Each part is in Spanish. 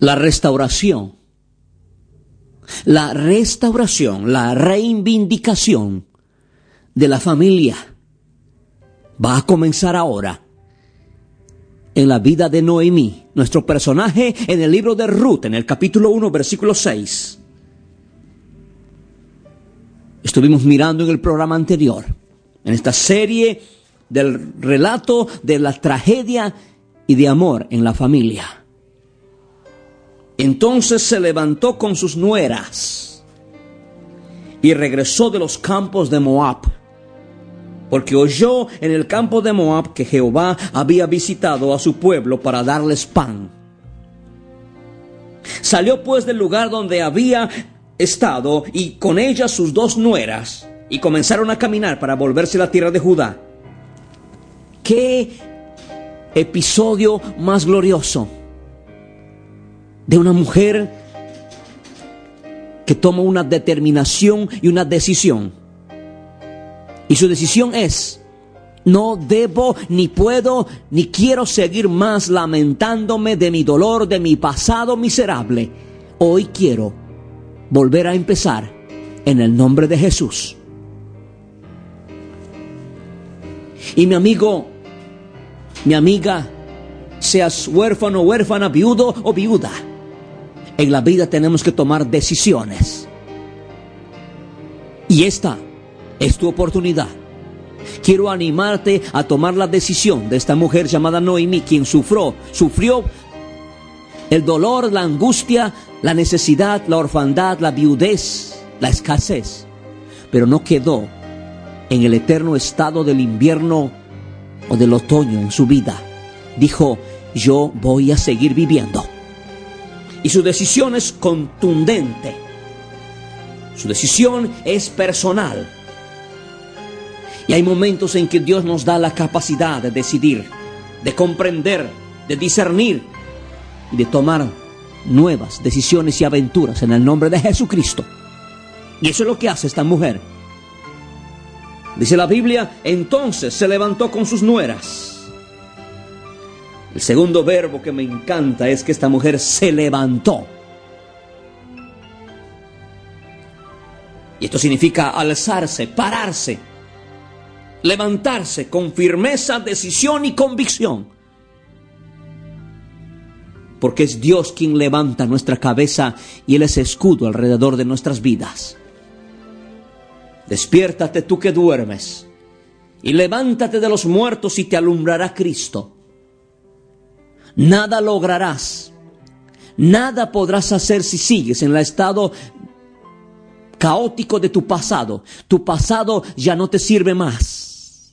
La restauración la restauración, la reivindicación de la familia va a comenzar ahora en la vida de Noemí, nuestro personaje en el libro de Ruth, en el capítulo 1, versículo 6. Estuvimos mirando en el programa anterior, en esta serie del relato de la tragedia y de amor en la familia. Entonces se levantó con sus nueras y regresó de los campos de Moab, porque oyó en el campo de Moab que Jehová había visitado a su pueblo para darles pan. Salió pues del lugar donde había estado y con ella sus dos nueras y comenzaron a caminar para volverse a la tierra de Judá. Qué episodio más glorioso de una mujer que toma una determinación y una decisión. Y su decisión es, no debo, ni puedo, ni quiero seguir más lamentándome de mi dolor, de mi pasado miserable. Hoy quiero volver a empezar en el nombre de Jesús. Y mi amigo, mi amiga, seas huérfano, huérfana, viudo o viuda en la vida tenemos que tomar decisiones. Y esta es tu oportunidad. Quiero animarte a tomar la decisión de esta mujer llamada Noemi, quien sufrió, sufrió el dolor, la angustia, la necesidad, la orfandad, la viudez, la escasez, pero no quedó en el eterno estado del invierno o del otoño en su vida. Dijo, yo voy a seguir viviendo. Y su decisión es contundente. Su decisión es personal. Y hay momentos en que Dios nos da la capacidad de decidir, de comprender, de discernir y de tomar nuevas decisiones y aventuras en el nombre de Jesucristo. Y eso es lo que hace esta mujer. Dice la Biblia, entonces se levantó con sus nueras el segundo verbo que me encanta es que esta mujer se levantó. Y esto significa alzarse, pararse, levantarse con firmeza, decisión y convicción. Porque es Dios quien levanta nuestra cabeza y Él es escudo alrededor de nuestras vidas. Despiértate tú que duermes y levántate de los muertos y te alumbrará Cristo nada lograrás. Nada podrás hacer si sigues en el estado caótico de tu pasado. Tu pasado ya no te sirve más.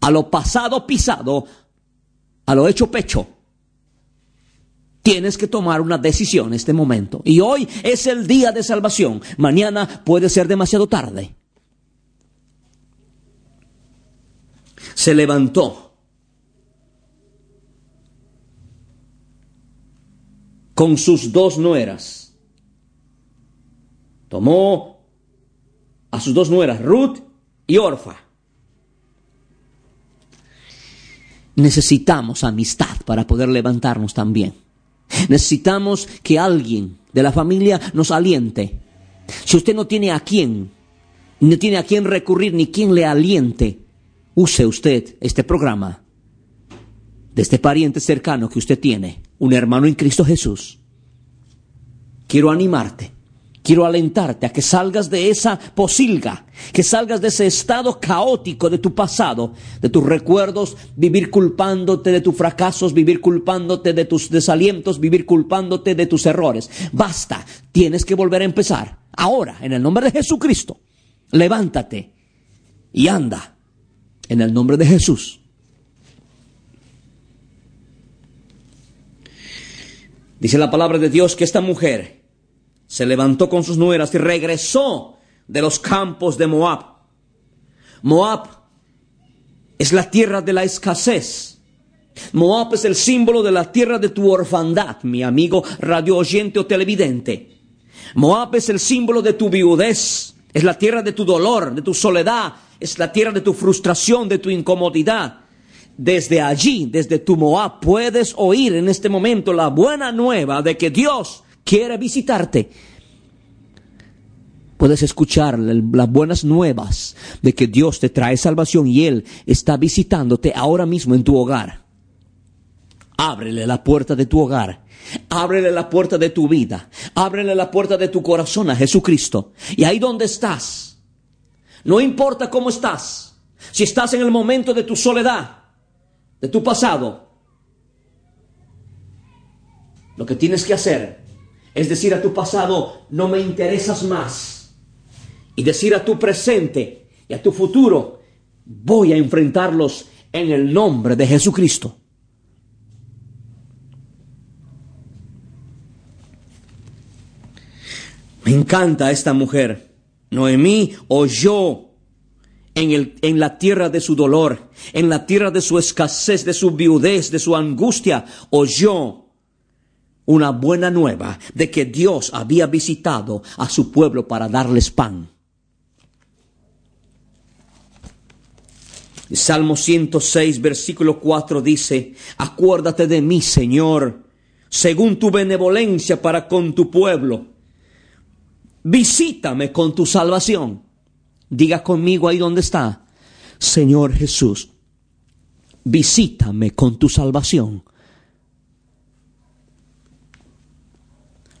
A lo pasado pisado, a lo hecho pecho. Tienes que tomar una decisión en este momento. Y hoy es el día de salvación. Mañana puede ser demasiado tarde. Se levantó con sus dos nueras. Tomó a sus dos nueras, Ruth y Orfa. Necesitamos amistad para poder levantarnos también. Necesitamos que alguien de la familia nos aliente. Si usted no tiene a quién, no tiene a quién recurrir ni quien le aliente, use usted este programa de este pariente cercano que usted tiene un hermano en Cristo Jesús, quiero animarte, quiero alentarte a que salgas de esa posilga, que salgas de ese estado caótico de tu pasado, de tus recuerdos, vivir culpándote de tus fracasos, vivir culpándote de tus desalientos, vivir culpándote de tus errores. Basta, tienes que volver a empezar. ahora, en el nombre de Jesucristo, levántate y anda en el nombre de Jesús. Dice la palabra de Dios que esta mujer se levantó con sus nueras y regresó de los campos de Moab. Moab es la tierra de la escasez. Moab es el símbolo de la tierra de tu orfandad, mi amigo radio oyente o televidente. Moab es el símbolo de tu viudez, es la tierra de tu dolor, de tu soledad, es la tierra de tu frustración, de tu incomodidad. Desde allí, desde tu Moab, puedes oír en este momento la buena nueva de que Dios quiere visitarte. Puedes escuchar las buenas nuevas de que Dios te trae salvación y Él está visitándote ahora mismo en tu hogar. Ábrele la puerta de tu hogar. Ábrele la puerta de tu vida. Ábrele la puerta de tu corazón a Jesucristo. Y ahí donde estás, no importa cómo estás, si estás en el momento de tu soledad, de tu pasado, lo que tienes que hacer es decir a tu pasado, no me interesas más. Y decir a tu presente y a tu futuro, voy a enfrentarlos en el nombre de Jesucristo. Me encanta esta mujer. Noemí oyó en, el, en la tierra de su dolor, en la tierra de su escasez, de su viudez, de su angustia, oyó una buena nueva de que Dios había visitado a su pueblo para darles pan. Salmo 106, versículo 4 dice, acuérdate de mí, Señor, según tu benevolencia para con tu pueblo visítame con tu salvación. Diga conmigo ahí donde está, Señor Jesús, visítame con tu salvación.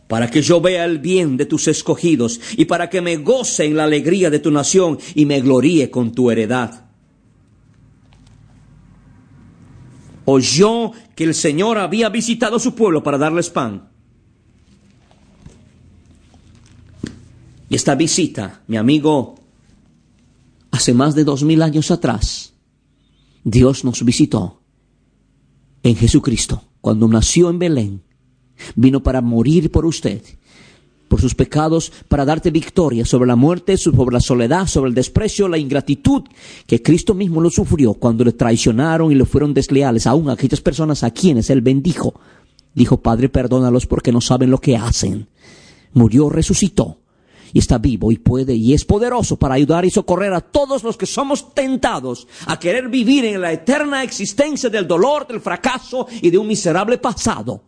Para que yo vea el bien de tus escogidos y para que me goce en la alegría de tu nación y me gloríe con tu heredad. Oyó que el Señor había visitado su pueblo para darles pan. Y esta visita, mi amigo, hace más de dos mil años atrás, Dios nos visitó en Jesucristo, cuando nació en Belén, vino para morir por usted, por sus pecados, para darte victoria sobre la muerte, sobre la soledad, sobre el desprecio, la ingratitud, que Cristo mismo lo sufrió cuando le traicionaron y le fueron desleales, aún aquellas personas a quienes Él bendijo. Dijo, Padre, perdónalos porque no saben lo que hacen. Murió, resucitó y está vivo y puede y es poderoso para ayudar y socorrer a todos los que somos tentados a querer vivir en la eterna existencia del dolor, del fracaso y de un miserable pasado.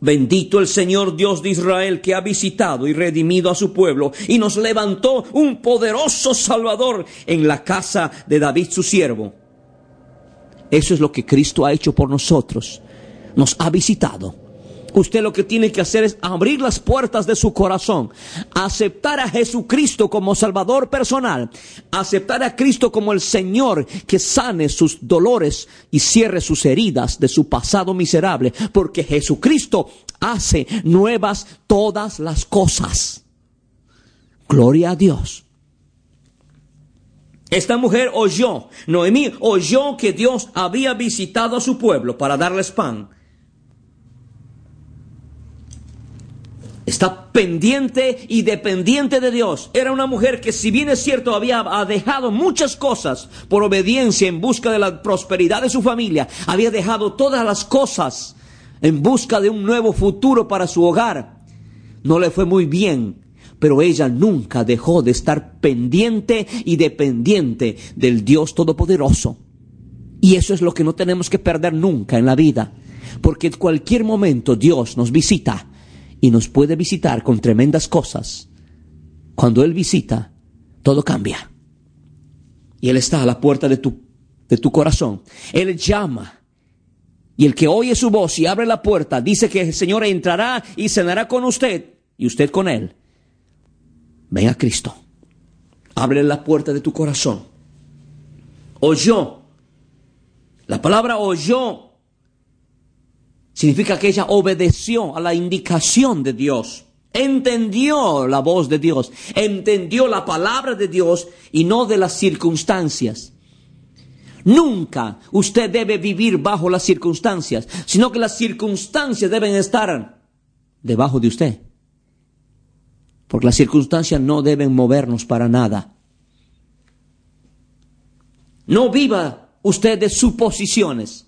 Bendito el Señor Dios de Israel que ha visitado y redimido a su pueblo y nos levantó un poderoso Salvador en la casa de David su siervo. Eso es lo que Cristo ha hecho por nosotros. Nos ha visitado Usted lo que tiene que hacer es abrir las puertas de su corazón, aceptar a Jesucristo como Salvador personal, aceptar a Cristo como el Señor que sane sus dolores y cierre sus heridas de su pasado miserable, porque Jesucristo hace nuevas todas las cosas. Gloria a Dios. Esta mujer oyó, Noemí oyó que Dios había visitado a su pueblo para darles pan está pendiente y dependiente de Dios. Era una mujer que si bien es cierto había dejado muchas cosas por obediencia en busca de la prosperidad de su familia, había dejado todas las cosas en busca de un nuevo futuro para su hogar. No le fue muy bien, pero ella nunca dejó de estar pendiente y dependiente del Dios Todopoderoso. Y eso es lo que no tenemos que perder nunca en la vida, porque en cualquier momento Dios nos visita y nos puede visitar con tremendas cosas. Cuando Él visita, todo cambia. Y Él está a la puerta de tu, de tu corazón. Él llama. Y el que oye su voz y abre la puerta, dice que el Señor entrará y cenará con usted y usted con Él. Ven a Cristo. Abre la puerta de tu corazón. Oyó. La palabra oyó significa que ella obedeció a la indicación de Dios. entendió la voz de Dios, entendió la palabra de Dios y no de las circunstancias. Nunca usted debe vivir bajo las circunstancias, sino que las circunstancias deben estar debajo de usted. Porque las circunstancias no deben movernos para nada. No viva usted de suposiciones.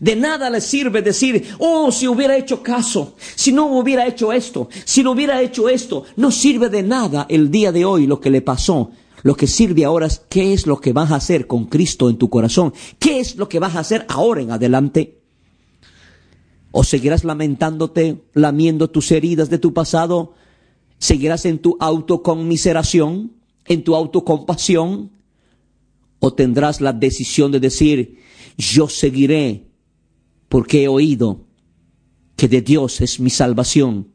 De nada le sirve decir, oh, si hubiera hecho caso, si no hubiera hecho esto, si no hubiera hecho esto. No sirve de nada el día de hoy lo que le pasó. Lo que sirve ahora es qué es lo que vas a hacer con Cristo en tu corazón. ¿Qué es lo que vas a hacer ahora en adelante? ¿O seguirás lamentándote, lamiendo tus heridas de tu pasado? ¿Seguirás en tu autoconmiseración, en tu autocompasión? ¿O tendrás la decisión de decir, yo seguiré porque he oído que de Dios es mi salvación.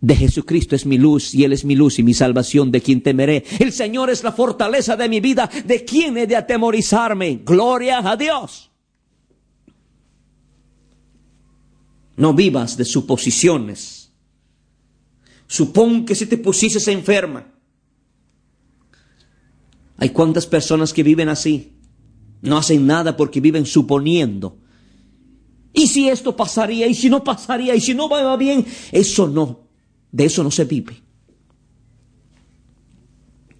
De Jesucristo es mi luz y Él es mi luz y mi salvación, de quien temeré. El Señor es la fortaleza de mi vida, de quien he de atemorizarme. Gloria a Dios. No vivas de suposiciones. Supón que si te pusieses enferma. Hay cuántas personas que viven así. No hacen nada porque viven suponiendo. ¿Y si esto pasaría? ¿Y si no pasaría? ¿Y si no va bien? Eso no. De eso no se vive.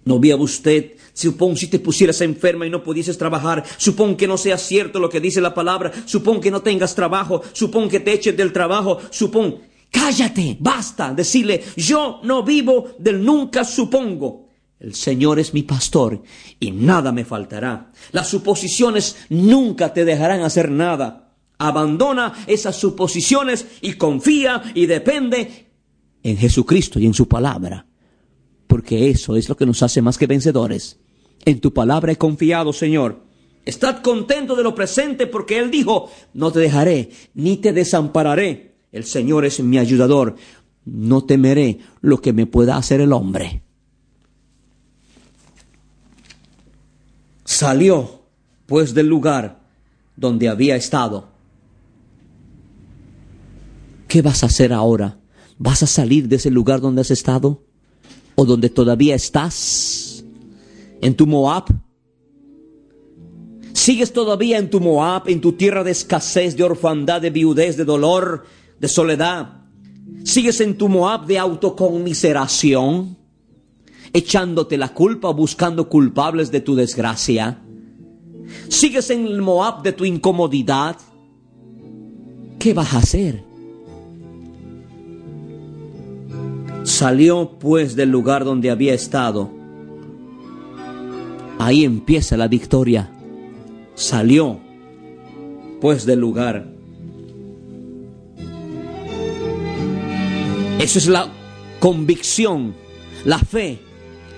No vea usted, supón si te pusieras enferma y no pudieses trabajar, supón que no sea cierto lo que dice la palabra, supón que no tengas trabajo, supón que te eches del trabajo, supón, cállate, basta, decirle, yo no vivo del nunca supongo. El Señor es mi pastor y nada me faltará. Las suposiciones nunca te dejarán hacer nada. Abandona esas suposiciones y confía y depende en Jesucristo y en su palabra. Porque eso es lo que nos hace más que vencedores. En tu palabra he confiado, Señor. Estad contento de lo presente porque Él dijo, no te dejaré ni te desampararé. El Señor es mi ayudador. No temeré lo que me pueda hacer el hombre. Salió pues del lugar donde había estado. ¿Qué vas a hacer ahora? ¿Vas a salir de ese lugar donde has estado? ¿O donde todavía estás? ¿En tu Moab? ¿Sigues todavía en tu Moab, en tu tierra de escasez, de orfandad, de viudez, de dolor, de soledad? ¿Sigues en tu Moab de autoconmiseración? echándote la culpa buscando culpables de tu desgracia? ¿Sigues en el Moab de tu incomodidad? ¿Qué vas a hacer? Salió pues del lugar donde había estado. Ahí empieza la victoria. Salió pues del lugar. Eso es la convicción, la fe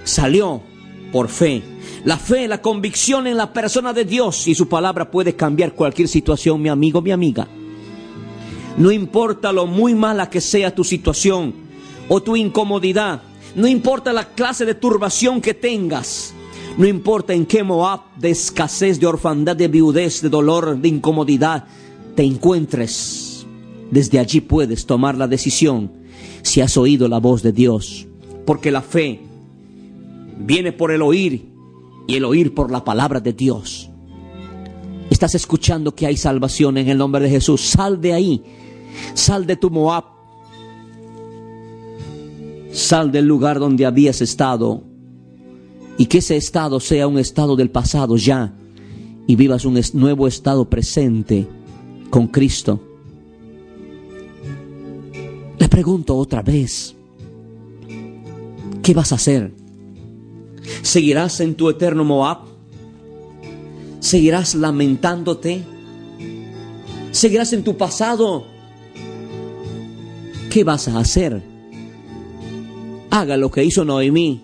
salió por fe. La fe, la convicción en la persona de Dios y su palabra puede cambiar cualquier situación, mi amigo, mi amiga. No importa lo muy mala que sea tu situación o tu incomodidad, no importa la clase de turbación que tengas, no importa en qué Moab de escasez, de orfandad, de viudez, de dolor, de incomodidad te encuentres, desde allí puedes tomar la decisión si has oído la voz de Dios, porque la fe viene por el oír y el oír por la palabra de Dios. Estás escuchando que hay salvación en el nombre de Jesús. Sal de ahí. Sal de tu Moab. Sal del lugar donde habías estado. Y que ese estado sea un estado del pasado ya. Y vivas un nuevo estado presente con Cristo. Le pregunto otra vez. ¿Qué vas a hacer? ¿Seguirás en tu eterno Moab? ¿Seguirás lamentándote? ¿Seguirás en tu pasado? ¿Qué vas a hacer? Haga lo que hizo Noemí.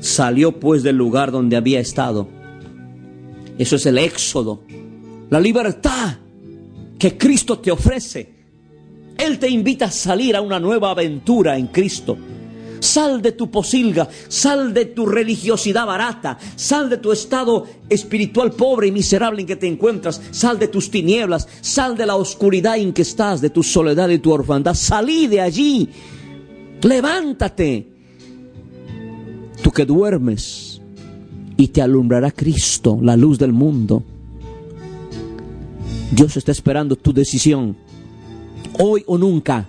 Salió pues del lugar donde había estado. Eso es el éxodo, la libertad que Cristo te ofrece. Él te invita a salir a una nueva aventura en Cristo. Sal de tu posilga, sal de tu religiosidad barata, sal de tu estado espiritual pobre y miserable en que te encuentras, sal de tus tinieblas, sal de la oscuridad en que estás, de tu soledad y tu orfandad, salí de allí, Levántate, tú que duermes, y te alumbrará Cristo, la luz del mundo. Dios está esperando tu decisión, hoy o nunca.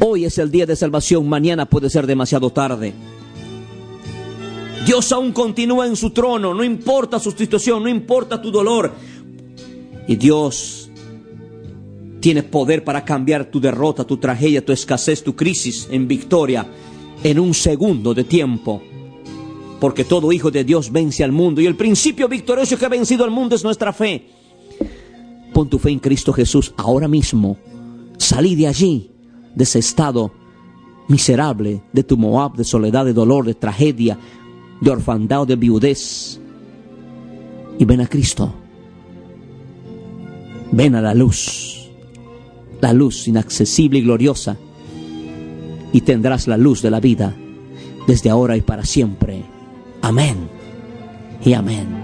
Hoy es el día de salvación, mañana puede ser demasiado tarde. Dios aún continúa en su trono, no importa su situación, no importa tu dolor. Y Dios tiene poder para cambiar tu derrota, tu tragedia, tu escasez, tu crisis en victoria en un segundo de tiempo. Porque todo hijo de Dios vence al mundo y el principio victorioso que ha vencido al mundo es nuestra fe. Pon tu fe en Cristo Jesús ahora mismo. Salí de allí, de ese estado miserable, de tu Moab, de soledad, de dolor, de tragedia, de orfandad de viudez. Y ven a Cristo. Ven a la luz. La luz inaccesible y gloriosa. Y tendrás la luz de la vida desde ahora y para siempre. Amén. Y amén.